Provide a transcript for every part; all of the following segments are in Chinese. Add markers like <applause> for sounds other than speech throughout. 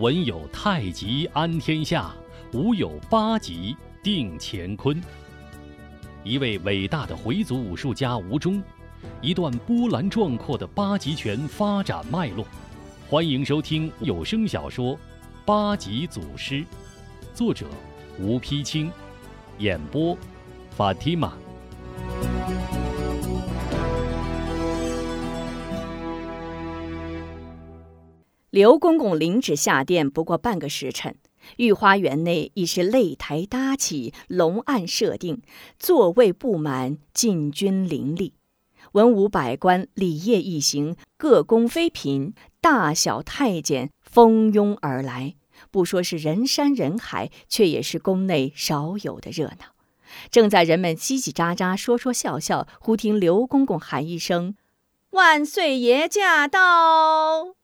文有太极安天下，武有八极定乾坤。一位伟大的回族武术家吴忠，一段波澜壮阔的八极拳发展脉络。欢迎收听有声小说《八极祖师》，作者吴丕清，演播法蒂玛。刘公公领旨下殿不过半个时辰，御花园内已是擂台搭起，龙案设定，座位布满，禁军林立。文武百官、礼乐一行，各宫妃嫔、大小太监蜂拥而来。不说是人山人海，却也是宫内少有的热闹。正在人们叽叽喳喳、说说笑笑，忽听刘公公喊一声：“万岁爷驾到！”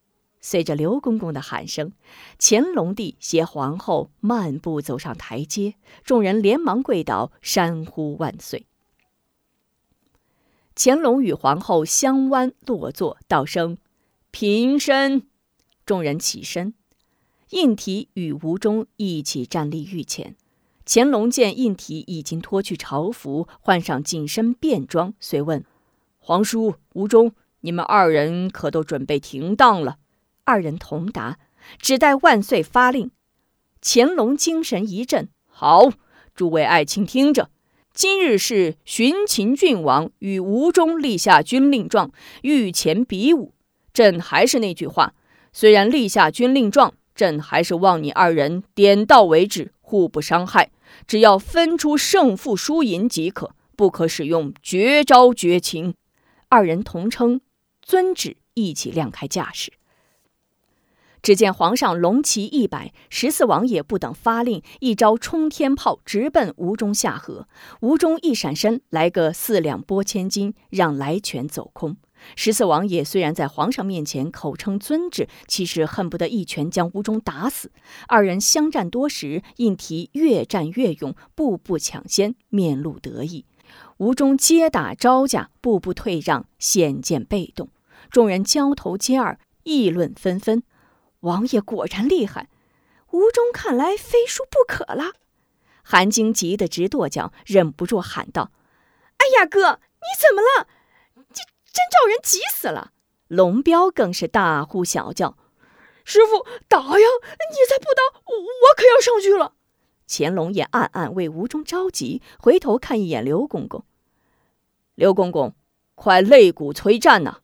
随着刘公公的喊声，乾隆帝携皇后漫步走上台阶，众人连忙跪倒，山呼万岁。乾隆与皇后相弯落座，道声平身，众人起身。胤禔与吴忠一起站立御前。乾隆见胤禔已经脱去朝服，换上紧身便装，遂问：“皇叔、吴忠，你们二人可都准备停当了？”二人同答，只待万岁发令。乾隆精神一振，好，诸位爱卿听着，今日是巡秦郡王与吴中立下军令状，御前比武。朕还是那句话，虽然立下军令状，朕还是望你二人点到为止，互不伤害，只要分出胜负输赢即可，不可使用绝招绝情。二人同称遵旨，一起亮开架势。只见皇上龙旗一摆，十四王爷不等发令，一招冲天炮直奔吴中下颌。吴中一闪身，来个四两拨千斤，让来拳走空。十四王爷虽然在皇上面前口称遵旨，其实恨不得一拳将吴中打死。二人相战多时，胤禔越战越勇，步步抢先，面露得意。吴中接打招架，步步退让，显见被动。众人交头接耳，议论纷纷。王爷果然厉害，吴中看来非输不可了。韩晶急得直跺脚，忍不住喊道：“哎呀，哥，你怎么了？这真叫人急死了！”龙彪更是大呼小叫：“师傅打呀！你再不打，我可要上去了！”乾隆也暗暗为吴中着急，回头看一眼刘公公：“刘公公，快擂鼓催战呐！”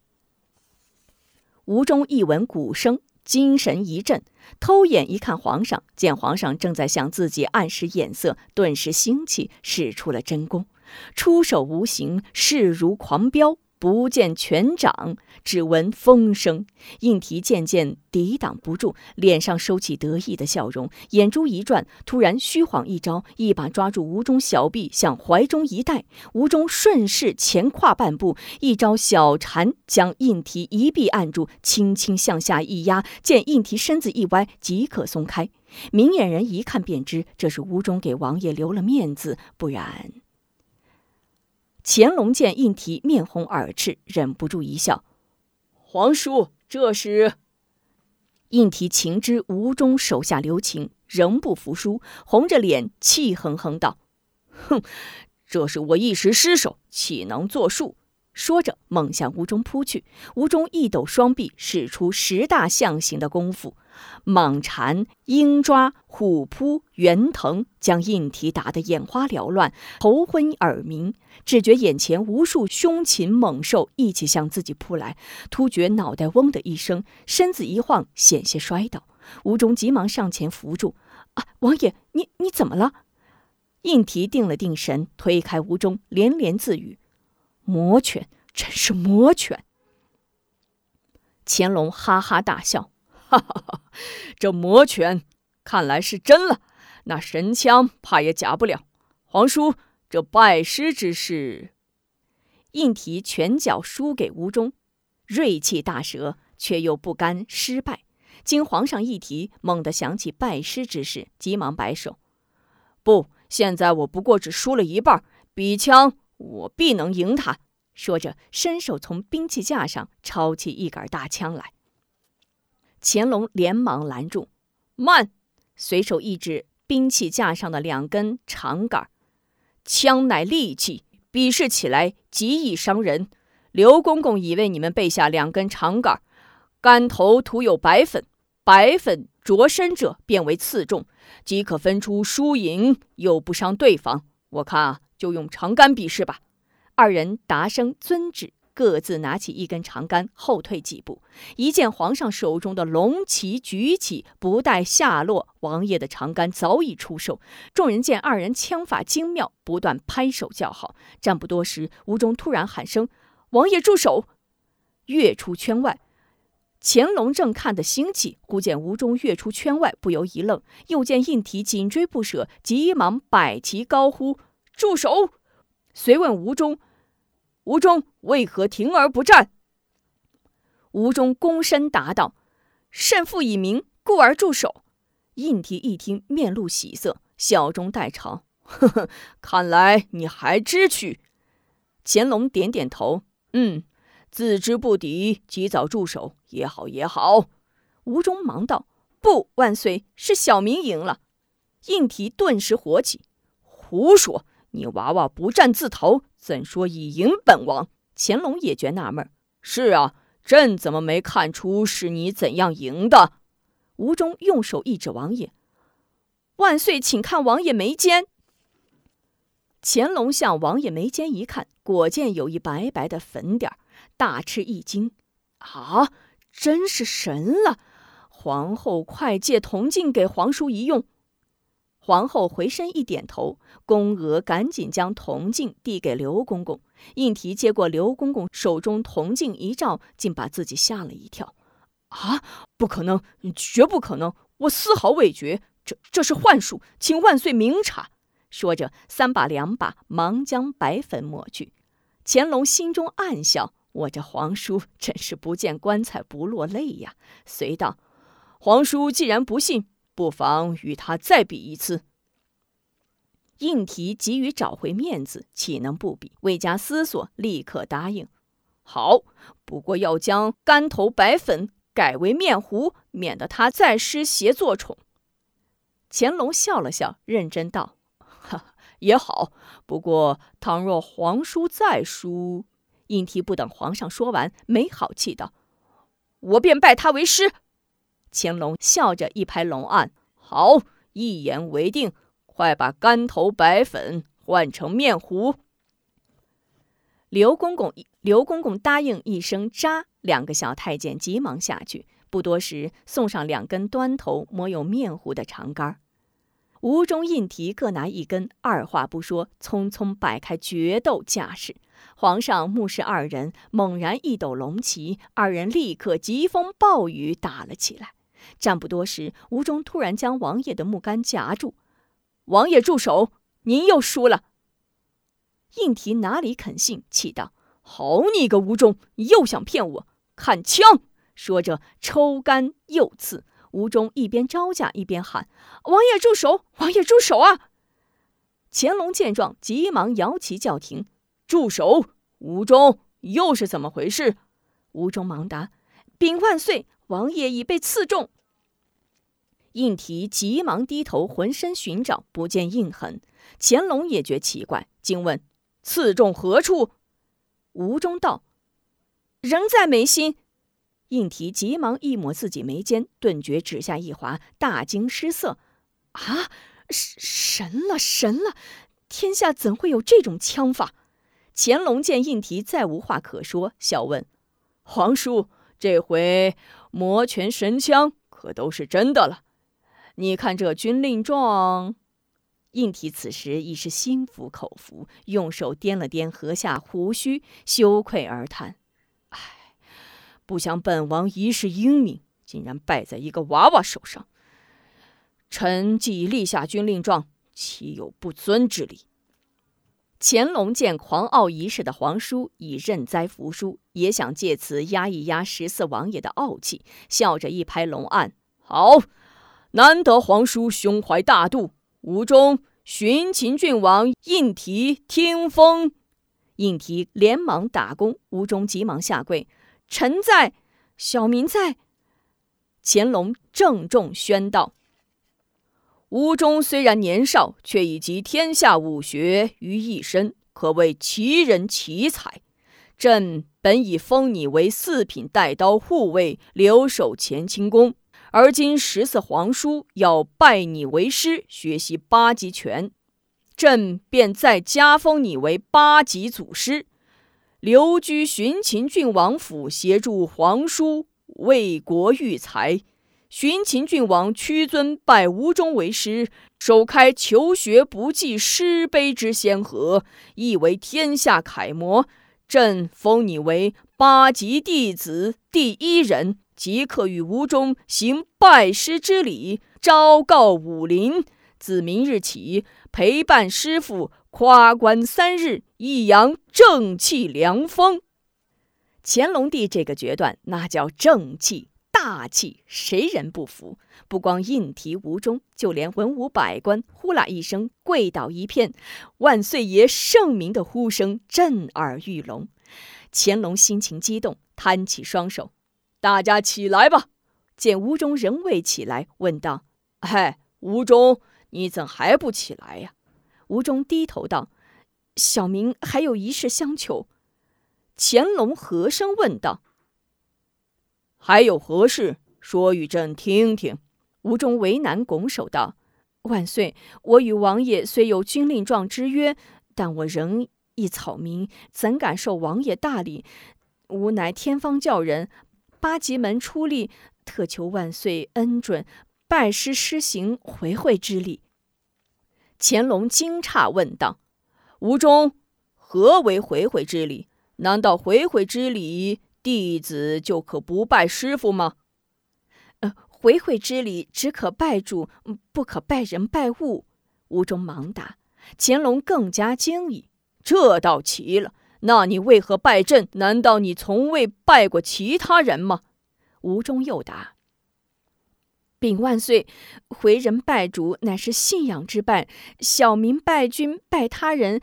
吴中一闻鼓声。精神一振，偷眼一看，皇上见皇上正在向自己暗示眼色，顿时兴起，使出了真功，出手无形，势如狂飙。不见拳掌，只闻风声。应提渐渐抵挡不住，脸上收起得意的笑容，眼珠一转，突然虚晃一招，一把抓住吴中小臂，向怀中一带。吴中顺势前跨半步，一招小缠将应提一臂按住，轻轻向下一压，见应提身子一歪，即可松开。明眼人一看便知，这是吴中给王爷留了面子，不然。乾隆见胤禔面红耳赤，忍不住一笑：“皇叔，这是。”胤禔情知吴中手下留情，仍不服输，红着脸气哼哼道：“哼，这是我一时失手，岂能作数？”说着，猛向吴中扑去。吴中一抖双臂，使出十大象形的功夫，蟒缠、鹰抓、虎扑、圆腾，将印提打得眼花缭乱、头昏耳鸣。只觉眼前无数凶禽猛兽一起向自己扑来，突觉脑袋嗡的一声，身子一晃，险些摔倒。吴中急忙上前扶住：“啊，王爷，你你怎么了？”印提定了定神，推开吴中，连连自语。魔拳，真是魔拳！乾隆哈哈大笑，哈哈哈，这魔拳看来是真了，那神枪怕也假不了。皇叔，这拜师之事，应提拳脚输给吴中，锐气大折，却又不甘失败。经皇上一提，猛地想起拜师之事，急忙摆手：“不，现在我不过只输了一半，比枪。”我必能赢他！说着，伸手从兵器架上抄起一杆大枪来。乾隆连忙拦住：“慢！随手一指兵器架上的两根长杆，枪乃利器，比试起来极易伤人。刘公公已为你们备下两根长杆，杆头涂有白粉，白粉着身者便为刺中，即可分出输赢，又不伤对方。我看啊，就用长杆比试吧。二人答声遵旨。各自拿起一根长杆，后退几步。一见皇上手中的龙旗举起，不待下落，王爷的长杆早已出手。众人见二人枪法精妙，不断拍手叫好。战不多时，吴中突然喊声：“王爷住手！”跃出圈外。乾隆正看得兴起，忽见吴中跃出圈外，不由一愣。又见胤提紧追不舍，急忙摆旗高呼：“住手！”遂问吴中。吴中为何停而不战？吴中躬身答道：“胜负已明，故而驻守。”应提一听，面露喜色，笑中带嘲：“呵呵，看来你还知趣。”乾隆点点头：“嗯，自知不敌，及早驻守也好也好。”吴中忙道：“不，万岁，是小民赢了。”应提顿时火起：“胡说！你娃娃不战自逃！”怎说已赢本王？乾隆也觉纳闷是啊，朕怎么没看出是你怎样赢的？吴中用手一指王爷：“万岁，请看王爷眉间。”乾隆向王爷眉间一看，果见有一白白的粉点儿大吃一惊：“啊，真是神了！皇后，快借铜镜给皇叔一用。”皇后回身一点头，宫娥赶紧将铜镜递给刘公公。应提接过刘公公手中铜镜一照，竟把自己吓了一跳。啊，不可能，绝不可能！我丝毫未觉，这这是幻术，请万岁明察。说着，三把两把忙将白粉抹去。乾隆心中暗笑：我这皇叔真是不见棺材不落泪呀。随道：皇叔既然不信。不妨与他再比一次。应提急于找回面子，岂能不比？未加思索，立刻答应。好，不过要将干头白粉改为面糊，免得他再失邪作宠。乾隆笑了笑，认真道：“哈，也好。不过，倘若皇叔再输……”应提不等皇上说完，没好气道：“我便拜他为师。”乾隆笑着一拍龙案：“好，一言为定，快把干头白粉换成面糊。”刘公公刘公公答应一声“扎”，两个小太监急忙下去。不多时，送上两根端头磨有面糊的长杆。吴中、应提各拿一根，二话不说，匆匆摆开决斗架势。皇上目视二人，猛然一抖龙旗，二人立刻疾风暴雨打了起来。战不多时，吴中突然将王爷的木杆夹住。王爷住手！您又输了。应提哪里肯信，气道：“好你个吴中，又想骗我！看枪！”说着抽杆又刺。吴中一边招架一边喊：“王爷住手！王爷住手啊！”乾隆见状，急忙摇旗叫停：“住手！”吴中又是怎么回事？吴中忙答：“禀万岁。”王爷已被刺中，应提急忙低头，浑身寻找，不见印痕。乾隆也觉奇怪，惊问：“刺中何处？”吴中道：“仍在眉心。”应提急忙一抹自己眉间，顿觉指下一滑，大惊失色：“啊，神了，神了！天下怎会有这种枪法？”乾隆见应提再无话可说，笑问：“皇叔，这回？”魔拳神枪可都是真的了，你看这军令状。应体此时已是心服口服，用手掂了掂颌下胡须，羞愧而叹：“唉，不想本王一世英明，竟然败在一个娃娃手上。臣既已立下军令状，岂有不遵之理？”乾隆见狂傲一世的皇叔已认栽服输，也想借此压一压十四王爷的傲气，笑着一拍龙案：“好，难得皇叔胸怀大度，吴中寻秦郡王应提听风。”应提连忙打躬，吴中急忙下跪：“臣在，小民在。”乾隆郑重宣道：“吴中虽然年少，却已集天下武学于一身，可谓奇人奇才。朕本已封你为四品带刀护卫，留守乾清宫。而今十四皇叔要拜你为师，学习八极拳，朕便再加封你为八极祖师，留居寻秦郡王府，协助皇叔为国育才。寻秦郡王屈尊拜吴中为师，首开求学不计师碑之先河，亦为天下楷模。朕封你为八级弟子第一人，即刻与吴中行拜师之礼，昭告武林。自明日起，陪伴师傅夸关三日，一扬正气凉风。乾隆帝这个决断，那叫正气。大气，谁人不服？不光硬提吴中，就连文武百官呼啦一声跪倒一片，万岁爷圣明的呼声震耳欲聋。乾隆心情激动，摊起双手：“大家起来吧！”见吴中仍未起来，问道：“嗨，吴中，你怎还不起来呀？”吴中低头道：“小明还有一事相求。”乾隆和声问道。还有何事？说与朕听听。吴中为难，拱手道：“万岁，我与王爷虽有军令状之约，但我仍一草民，怎敢受王爷大礼？吾乃天方教人，八极门出力，特求万岁恩准，拜师施行回会之礼。”乾隆惊诧问道：“吴中，何为回会之礼？难道回会之礼？”弟子就可不拜师傅吗？呃，回会之礼只可拜主，不可拜人拜物。吴中忙答。乾隆更加惊异，这倒奇了。那你为何拜朕？难道你从未拜过其他人吗？吴中又答：禀万岁，回人拜主乃是信仰之拜，小民拜君拜他人，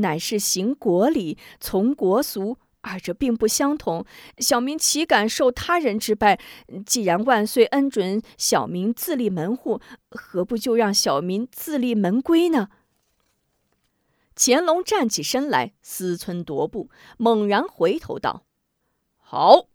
乃是行国礼，从国俗。二者并不相同，小民岂敢受他人之拜？既然万岁恩准小民自立门户，何不就让小民自立门规呢？乾隆站起身来，思忖踱步，猛然回头道：“好，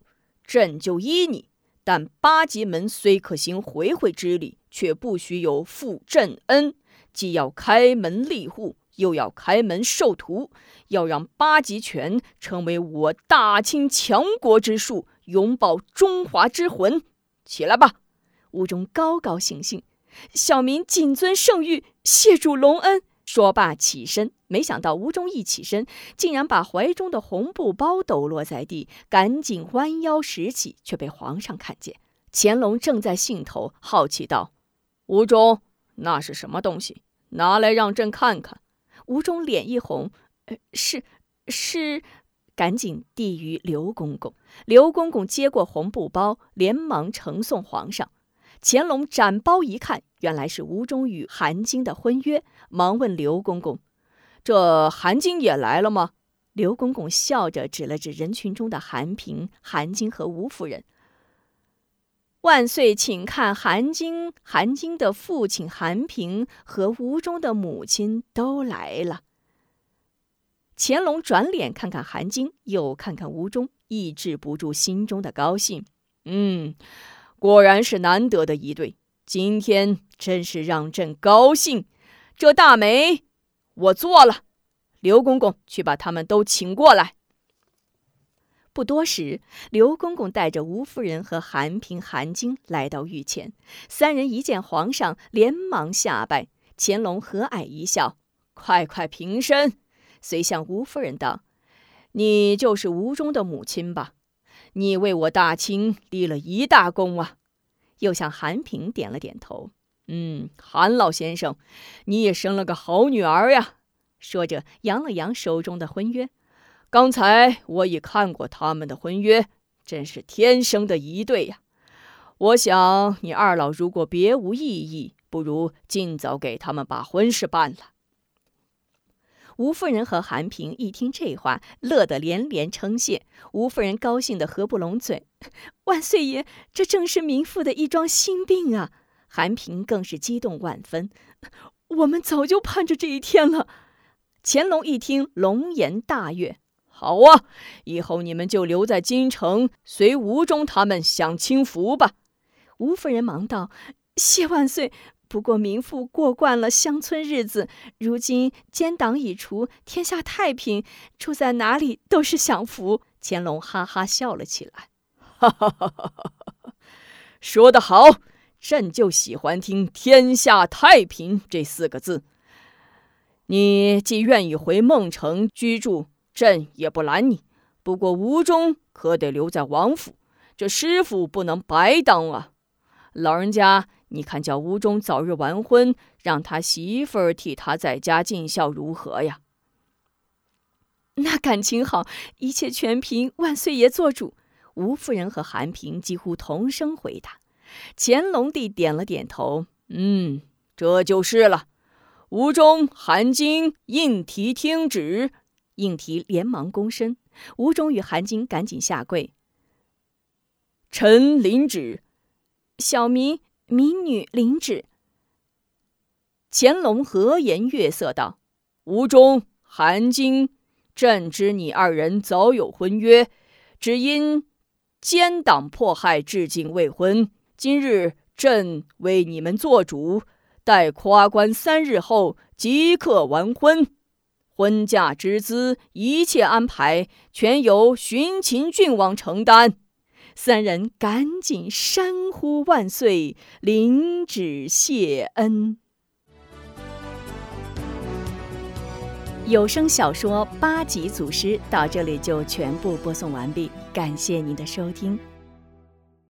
朕就依你。但八极门虽可行回回之礼，却不许有负朕恩，既要开门立户。”又要开门授徒，要让八极拳成为我大清强国之术，永保中华之魂。起来吧！吴中高高兴兴，小民谨遵圣谕，谢主隆恩。说罢起身，没想到吴中一起身，竟然把怀中的红布包抖落在地，赶紧弯腰拾起，却被皇上看见。乾隆正在兴头，好奇道：“吴中，那是什么东西？拿来让朕看看。”吴中脸一红，呃，是是，赶紧递于刘公公。刘公公接过红布包，连忙呈送皇上。乾隆展包一看，原来是吴中与韩晶的婚约，忙问刘公公：“这韩晶也来了吗？”刘公公笑着指了指人群中的韩平、韩晶和吴夫人。万岁，请看，韩晶、韩晶的父亲韩平和吴中的母亲都来了。乾隆转脸看看韩晶，又看看吴中，抑制不住心中的高兴。嗯，果然是难得的一对，今天真是让朕高兴。这大媒我做了，刘公公去把他们都请过来。不多时，刘公公带着吴夫人和韩平、韩晶来到御前。三人一见皇上，连忙下拜。乾隆和蔼一笑：“快快平身。”遂向吴夫人道：“你就是吴中的母亲吧？你为我大清立了一大功啊！”又向韩平点了点头：“嗯，韩老先生，你也生了个好女儿呀。”说着，扬了扬手中的婚约。刚才我已看过他们的婚约，真是天生的一对呀！我想你二老如果别无异议，不如尽早给他们把婚事办了。吴夫人和韩平一听这话，乐得连连称谢。吴夫人高兴得合不拢嘴：“ <laughs> 万岁爷，这正是民妇的一桩心病啊！”韩平更是激动万分。我们早就盼着这一天了。乾隆一听，龙颜大悦。好啊，以后你们就留在京城，随吴中他们享清福吧。吴夫人忙道：“谢万岁。不过民妇过惯了乡村日子，如今奸党已除，天下太平，住在哪里都是享福。”乾隆哈哈笑了起来，哈哈哈哈哈！说得好，朕就喜欢听“天下太平”这四个字。你既愿意回孟城居住。朕也不拦你，不过吴中可得留在王府，这师傅不能白当啊！老人家，你看叫吴中早日完婚，让他媳妇儿替他在家尽孝，如何呀？<laughs> 那感情好，一切全凭万岁爷做主。吴夫人和韩平几乎同声回答。乾隆帝点了点头，嗯，这就是了。吴中、韩金应提听旨。应提连忙躬身，吴忠与韩金赶紧下跪。臣领旨，小民民女领旨。乾隆和颜悦色道：“吴忠、韩金，朕知你二人早有婚约，只因奸党迫害，至今未婚。今日朕为你们做主，待夸官三日后即刻完婚。”婚嫁之资，一切安排全由寻秦郡王承担。三人赶紧山呼万岁，领旨谢恩。有声小说八级祖师到这里就全部播送完毕，感谢您的收听。